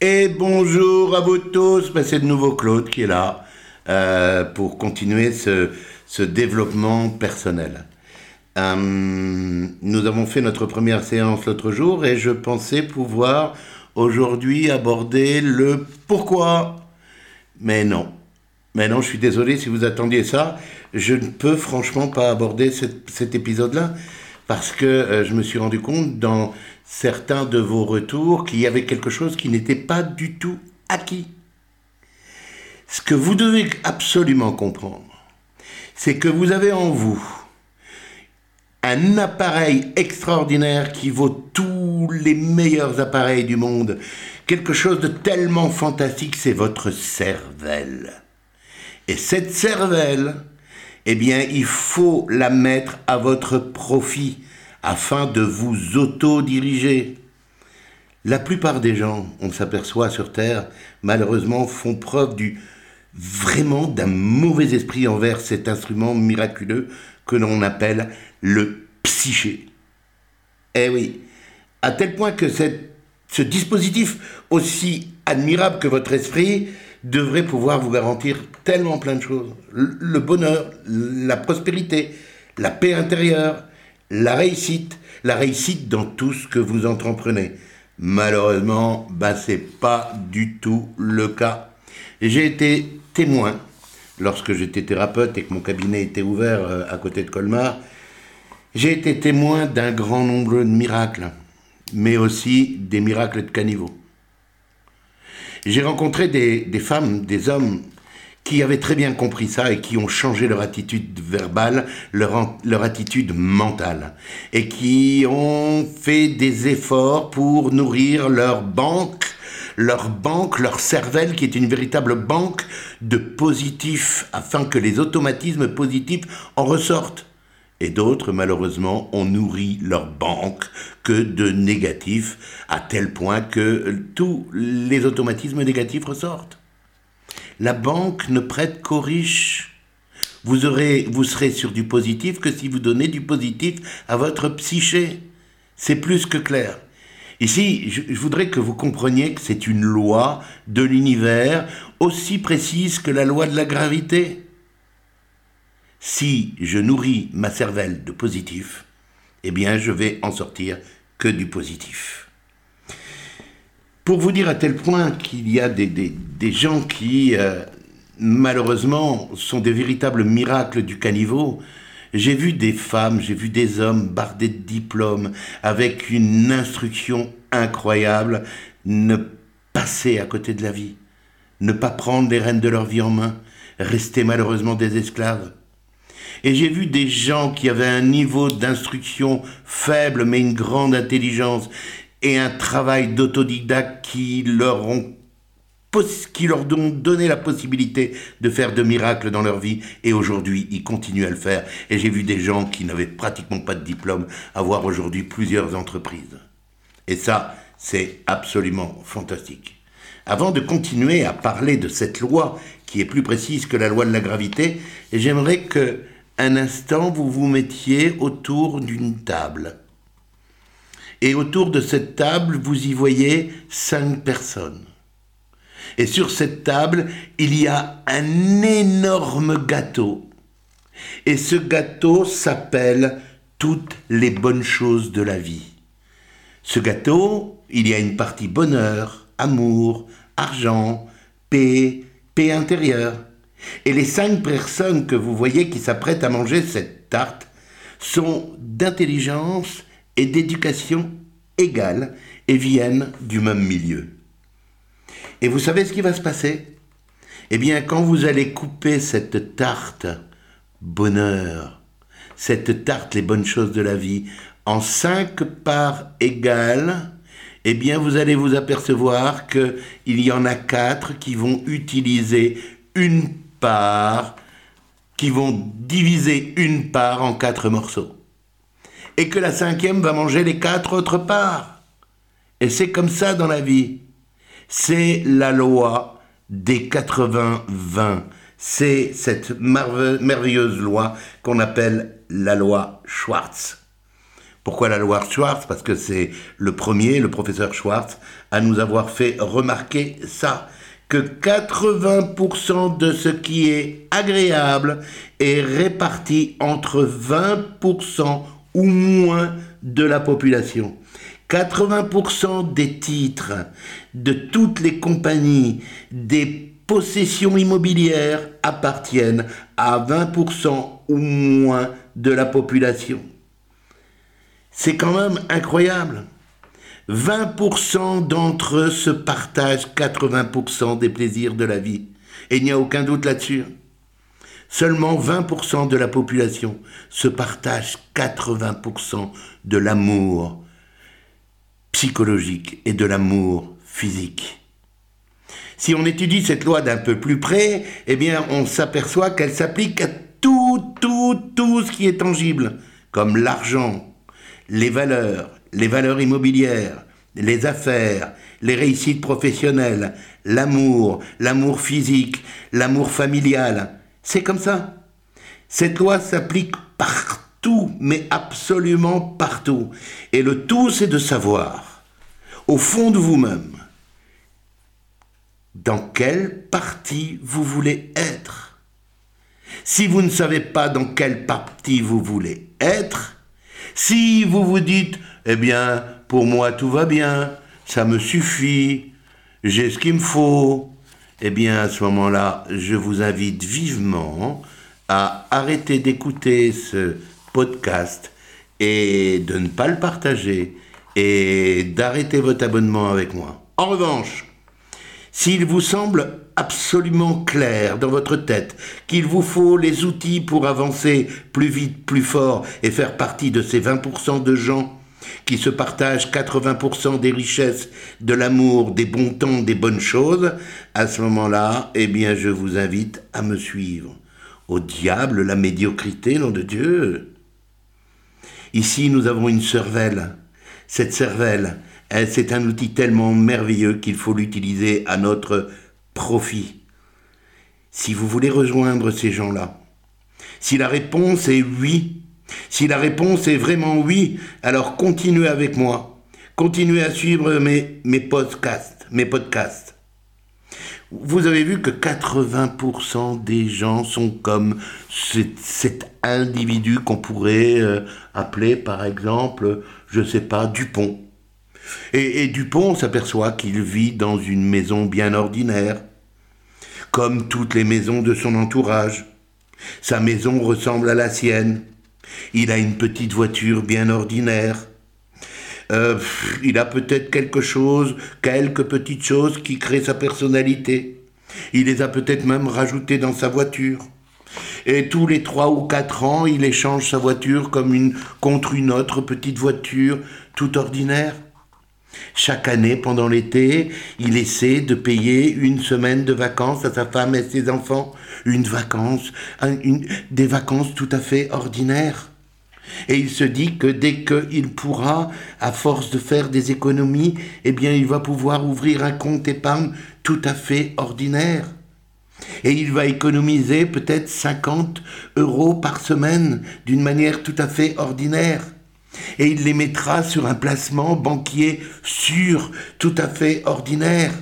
Et bonjour à vous tous, ben, c'est de nouveau Claude qui est là euh, pour continuer ce, développement personnel. Euh, nous avons fait notre première séance l'autre jour et je pensais pouvoir aujourd'hui aborder le pourquoi. Mais non. Mais non, je suis désolé si vous attendiez ça. Je ne peux franchement pas aborder cet épisode-là parce que euh, je me suis rendu compte dans certains de vos retours qu'il y avait quelque chose qui n'était pas du tout acquis. Ce que vous devez absolument comprendre, c'est que vous avez en vous un appareil extraordinaire qui vaut tous les meilleurs appareils du monde. Quelque chose de tellement fantastique, c'est votre cervelle. Et cette cervelle, eh bien, il faut la mettre à votre profit afin de vous auto-diriger. La plupart des gens, on s'aperçoit sur Terre, malheureusement, font preuve du vraiment d'un mauvais esprit envers cet instrument miraculeux que l'on appelle le psyché. Eh oui, à tel point que ce dispositif, aussi admirable que votre esprit, devrait pouvoir vous garantir tellement plein de choses. Le bonheur, la prospérité, la paix intérieure, la réussite, la réussite dans tout ce que vous entreprenez. Malheureusement, bah, c'est pas du tout le cas. J'ai été témoin, lorsque j'étais thérapeute et que mon cabinet était ouvert euh, à côté de Colmar, j'ai été témoin d'un grand nombre de miracles, mais aussi des miracles de caniveau. J'ai rencontré des, femmes, des hommes qui avaient très bien compris ça et qui ont changé leur attitude verbale, leur, leur attitude mentale, et qui ont fait des efforts pour nourrir leur banque leur banque, leur cervelle, qui est une véritable banque de positifs, afin que les automatismes positifs en ressortent. Et d'autres, malheureusement, ont nourri leur banque que de négatifs, à tel point que tous les automatismes négatifs ressortent. La banque ne prête qu'aux riches. Vous, aurez, vous serez sur du positif que si vous donnez du positif à votre psyché. C'est plus que clair. Ici, je, voudrais que vous compreniez que c'est une loi de l'univers aussi précise que la loi de la gravité. Si je nourris ma cervelle de positif, eh bien je vais en sortir que du positif. Pour vous dire à tel point qu'il y a des, gens qui, euh, malheureusement, sont des véritables miracles du caniveau, j'ai vu des femmes, j'ai vu des hommes bardés de diplômes, avec une instruction incroyable, ne passer à côté de la vie, ne pas prendre les rênes de leur vie en main, rester malheureusement des esclaves. Et j'ai vu des gens qui avaient un niveau d'instruction faible mais une grande intelligence et un travail d'autodidacte qui leur ont qui leur ont donné la possibilité de faire de miracles dans leur vie, et aujourd'hui ils continuent à le faire. Et j'ai vu des gens qui n'avaient pratiquement pas de diplôme avoir aujourd'hui plusieurs entreprises. Et ça, c'est absolument fantastique. Avant de continuer à parler de cette loi qui est plus précise que la loi de la gravité, j'aimerais que instant vous vous mettiez autour d'une table. Et autour de cette table, vous y voyez cinq personnes. Et sur cette table, il y a un énorme gâteau. Et ce gâteau s'appelle toutes les bonnes choses de la vie. Ce gâteau, il y a une partie bonheur, amour, argent, paix, paix intérieure. Et les cinq personnes que vous voyez qui s'apprêtent à manger cette tarte sont d'intelligence et d'éducation égales et viennent du même milieu. Et vous savez ce qui va se passer? Eh bien, quand vous allez couper cette tarte bonheur, cette tarte les bonnes choses de la vie, en cinq parts égales, eh bien, vous allez vous apercevoir qu'il y en a quatre qui vont utiliser une part, qui vont diviser une part en quatre morceaux. Et que la cinquième va manger les quatre autres parts. Et c'est comme ça dans la vie. C'est la loi des 80-20. c'est cette merveilleuse loi qu'on appelle la loi Schwartz. Pourquoi la loi Schwartz? Parce que c'est le premier, le professeur Schwartz, à nous avoir fait remarquer ça, que 80% de ce qui est agréable est réparti entre 20% ou moins de la population. 80% des titres de toutes les compagnies, des possessions immobilières appartiennent à 20% ou moins de la population. C'est quand même incroyable. 20% d'entre eux se partagent 80% des plaisirs de la vie. Et il n'y a aucun doute là-dessus. Seulement 20% de la population se partage 80% de l'amour psychologique et de l'amour physique. Si on étudie cette loi d'un peu plus près, eh bien, on s'aperçoit qu'elle s'applique à tout, tout, tout ce qui est tangible, comme l'argent, les valeurs, les valeurs immobilières, les affaires, les réussites professionnelles, l'amour, l'amour physique, l'amour familial. C'est comme ça. Cette loi s'applique partout, mais absolument partout. Et le tout, c'est de savoir, au fond de vous-même, dans quelle partie vous voulez être. Si vous ne savez pas dans quelle partie vous voulez être, si vous vous dites, eh bien, pour moi tout va bien, ça me suffit, j'ai ce qu'il me faut, eh bien, à ce moment-là, je vous invite vivement à arrêter d'écouter ce podcast et de ne pas le partager et d'arrêter votre abonnement avec moi. En revanche, s'il vous semble absolument clair dans votre tête qu'il vous faut les outils pour avancer plus vite, plus fort et faire partie de ces 20% de gens qui se partagent 80% des richesses, de l'amour, des bons temps, des bonnes choses, à ce moment-là, eh bien, je vous invite à me suivre. Au diable, la médiocrité, nom de Dieu. Ici, nous avons une cervelle. Cette cervelle, c'est un outil tellement merveilleux qu'il faut l'utiliser à notre profit. Si vous voulez rejoindre ces gens-là, si la réponse est oui, si la réponse est vraiment oui, alors continuez avec moi. Continuez à suivre mes, podcasts. Vous avez vu que 80% des gens sont comme cet, individu qu'on pourrait euh, appeler par exemple, je ne sais pas, Dupont. Et Dupont s'aperçoit qu'il vit dans une maison bien ordinaire, comme toutes les maisons de son entourage. Sa maison ressemble à la sienne. Il a une petite voiture bien ordinaire. Euh, il a peut-être quelque chose, quelques petites choses qui créent sa personnalité. Il les a peut-être même rajoutées dans sa voiture. Et tous les trois ou quatre ans, il échange sa voiture contre une autre petite voiture tout ordinaire. Chaque année, pendant l'été, il essaie de payer une semaine de vacances à sa femme et ses enfants. Une vacance, des vacances tout à fait ordinaires. Et il se dit que dès qu'il pourra, à force de faire des économies, eh bien, il va pouvoir ouvrir un compte épargne tout à fait ordinaire. Et il va économiser peut-être 50 euros par semaine d'une manière tout à fait ordinaire et il les mettra sur un placement banquier sûr, tout à fait ordinaire.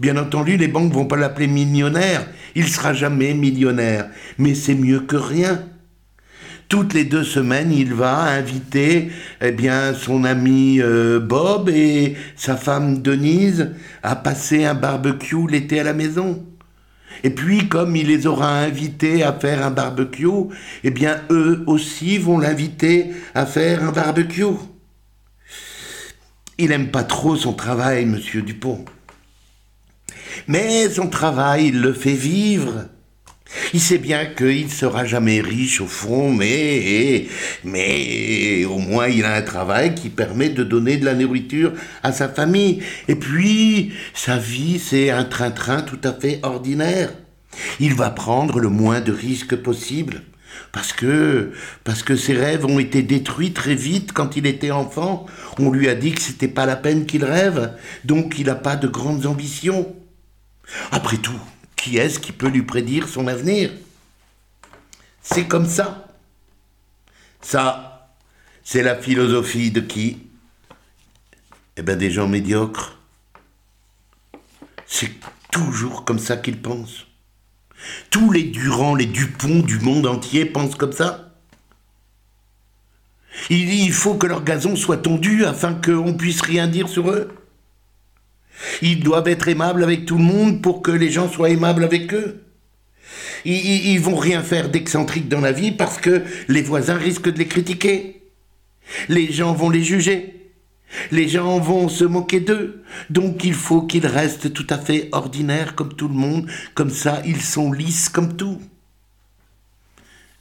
Bien entendu, les banques vont pas l'appeler millionnaire, il sera jamais millionnaire, mais c'est mieux que rien. Toutes les deux semaines, il va inviter eh bien, son ami euh, Bob et sa femme Denise à passer un barbecue l'été à la maison. Et puis, comme il les aura invités à faire un barbecue, eh bien, eux aussi vont l'inviter à faire un barbecue. Il n'aime pas trop son travail, monsieur Dupont. Mais son travail, il le fait vivre. Il sait bien qu'il sera jamais riche au fond, mais, mais au moins il a un travail qui permet de donner de la nourriture à sa famille. Et puis, sa vie, c'est un train-train tout à fait ordinaire. Il va prendre le moins de risques possible. Parce que, parce que ses rêves ont été détruits très vite quand il était enfant. On lui a dit que c'était pas la peine qu'il rêve, donc il n'a pas de grandes ambitions. Après tout, qui est-ce qui peut lui prédire son avenir? C'est comme ça. Ça, c'est la philosophie de qui? Eh bien, des gens médiocres. C'est toujours comme ça qu'ils pensent. Tous les Durand, les Dupont du monde entier pensent comme ça. Il faut que leur gazon soit tondu afin qu'on puisse rien dire sur eux. Ils doivent être aimables avec tout le monde pour que les gens soient aimables avec eux. Ils, ils vont rien faire d'excentrique dans la vie parce que les voisins risquent de les critiquer. Les gens vont les juger. Les gens vont se moquer d'eux. Donc il faut qu'ils restent tout à fait ordinaires comme tout le monde. Comme ça, ils sont lisses comme tout.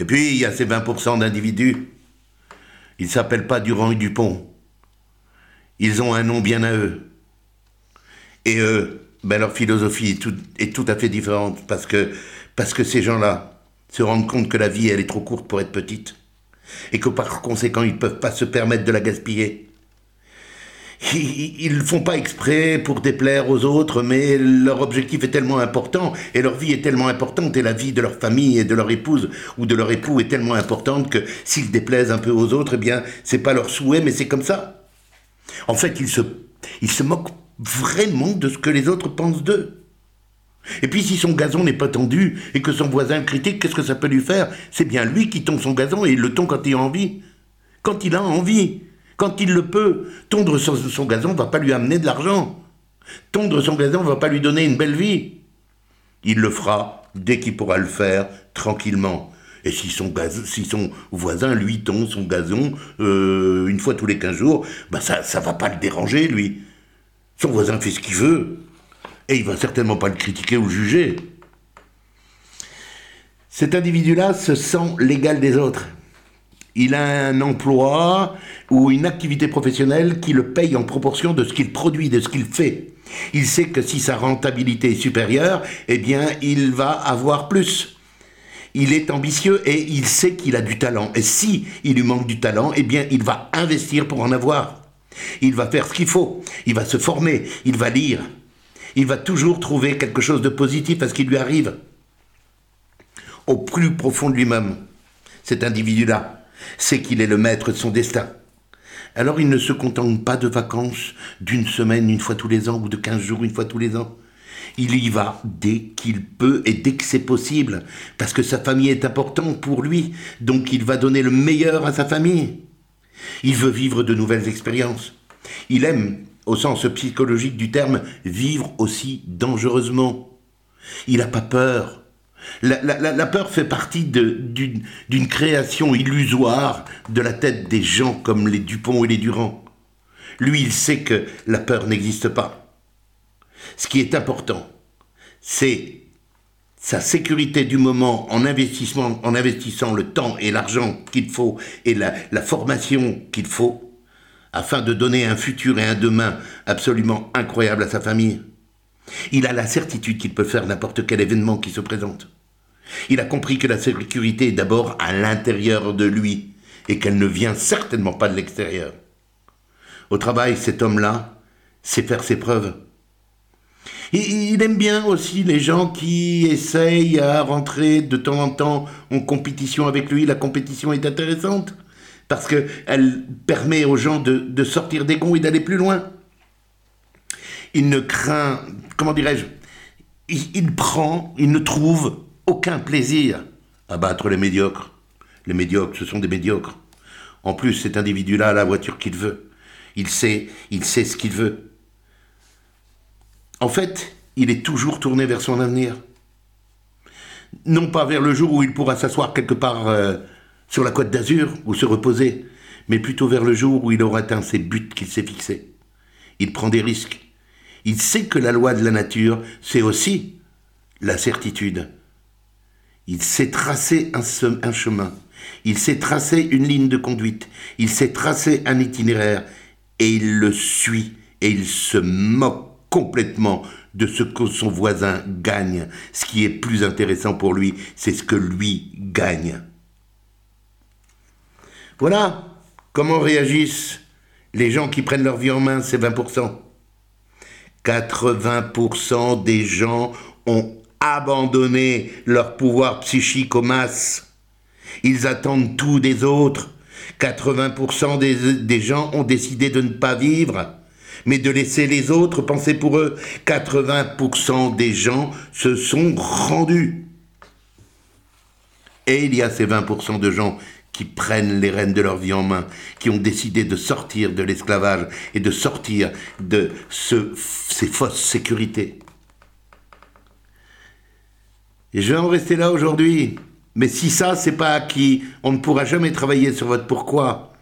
Et puis, il y a ces 20% d'individus. Ils ne s'appellent pas Durand et Dupont. Ils ont un nom bien à eux. Et eux, ben leur philosophie est tout, est tout à fait différente parce que, parce que ces gens-là se rendent compte que la vie, elle est trop courte pour être petite. Et que par conséquent, ils ne peuvent pas se permettre de la gaspiller. Ils ne font pas exprès pour déplaire aux autres, mais leur objectif est tellement important, et leur vie est tellement importante, et la vie de leur famille et de leur épouse ou de leur époux est tellement importante que s'ils déplaisent un peu aux autres, eh bien, c'est pas leur souhait, mais c'est comme ça. En fait, ils se, ils se moquent vraiment de ce que les autres pensent d'eux. Et puis si son gazon n'est pas tendu et que son voisin critique, qu'est-ce que ça peut lui faire? C'est bien lui qui tombe son gazon et il le tombe quand il a envie. Quand il a envie. Quand il le peut. Tondre son, son gazon ne va pas lui amener de l'argent. Tondre son gazon ne va pas lui donner une belle vie. Il le fera dès qu'il pourra le faire tranquillement. Et si son, voisin, lui, tombe son gazon euh, une fois tous les 15 jours, bah ça ne va pas le déranger, lui. Son voisin fait ce qu'il veut. Et il va certainement pas le critiquer ou juger. Cet individu-là se sent l'égal des autres. Il a un emploi ou une activité professionnelle qui le paye en proportion de ce qu'il produit, de ce qu'il fait. Il sait que si sa rentabilité est supérieure, eh bien, il va avoir plus. Il est ambitieux et il sait qu'il a du talent. Et si il lui manque du talent, eh bien, il va investir pour en avoir. Il va faire ce qu'il faut. Il va se former. Il va lire. Il va toujours trouver quelque chose de positif à ce qui lui arrive. Au plus profond de lui-même, cet individu-là sait qu'il est le maître de son destin. Alors il ne se contente pas de vacances d'une semaine une fois tous les ans ou de quinze jours une fois tous les ans. Il y va dès qu'il peut et dès que c'est possible, parce que sa famille est importante pour lui, donc il va donner le meilleur à sa famille. Il veut vivre de nouvelles expériences. Il aime, au sens psychologique du terme, vivre aussi dangereusement. Il n'a pas peur. La, peur fait partie d'une création illusoire de la tête des gens comme les Dupont et les Durand. Lui, il sait que la peur n'existe pas. Ce qui est important, c'est sa sécurité du moment en, en investissant le temps et l'argent qu'il faut et la, la formation qu'il faut afin de donner un futur et un demain absolument incroyable à sa famille. Il a la certitude qu'il peut faire n'importe quel événement qui se présente. Il a compris que la sécurité est d'abord à l'intérieur de lui et qu'elle ne vient certainement pas de l'extérieur. Au travail, cet homme-là sait faire ses preuves. Il aime bien aussi les gens qui essayent à rentrer de temps en temps en compétition avec lui. La compétition est intéressante parce qu'elle permet aux gens de, sortir des gonds et d'aller plus loin. Il ne craint, comment dirais-je, il, prend, il ne trouve aucun plaisir à battre les médiocres. Les médiocres, ce sont des médiocres. En plus, cet individu-là a la voiture qu'il veut. Il sait, il sait ce qu'il veut. En fait, il est toujours tourné vers son avenir. Non pas vers le jour où il pourra s'asseoir quelque part euh, sur la côte d'Azur ou se reposer, mais plutôt vers le jour où il aura atteint ses buts qu'il s'est fixés. Il prend des risques. Il sait que la loi de la nature, c'est aussi la certitude. Il sait tracer un, un chemin. Il sait tracer une ligne de conduite. Il sait tracer un itinéraire. Et il le suit. Et il se moque complètement de ce que son voisin gagne. Ce qui est plus intéressant pour lui, c'est ce que lui gagne. Voilà comment réagissent les gens qui prennent leur vie en main, ces 20%. 80% des gens ont abandonné leur pouvoir psychique aux masses. Ils attendent tout des autres. 80% des, des gens ont décidé de ne pas vivre, mais de laisser les autres penser pour eux. 80% des gens se sont rendus. Et il y a ces 20% de gens qui prennent les rênes de leur vie en main, qui ont décidé de sortir de l'esclavage et de sortir de ce, ces fausses sécurités. Et je vais en rester là aujourd'hui. Mais si ça, c'est pas acquis, on ne pourra jamais travailler sur votre pourquoi.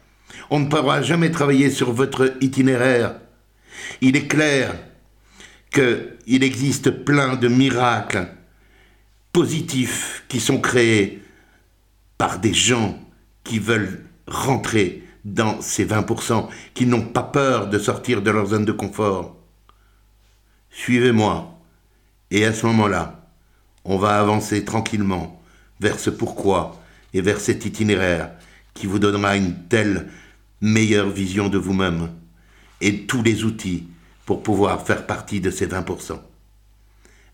On ne pourra jamais travailler sur votre itinéraire. Il est clair qu'il existe plein de miracles positifs qui sont créés par des gens qui veulent rentrer dans ces 20%, qui n'ont pas peur de sortir de leur zone de confort. Suivez-moi, et à ce moment-là, on va avancer tranquillement vers ce pourquoi et vers cet itinéraire qui vous donnera une telle meilleure vision de vous-même et tous les outils pour pouvoir faire partie de ces 20%.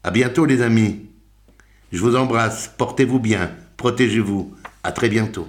À bientôt les amis. Je vous embrasse, portez-vous bien, protégez-vous. À très bientôt.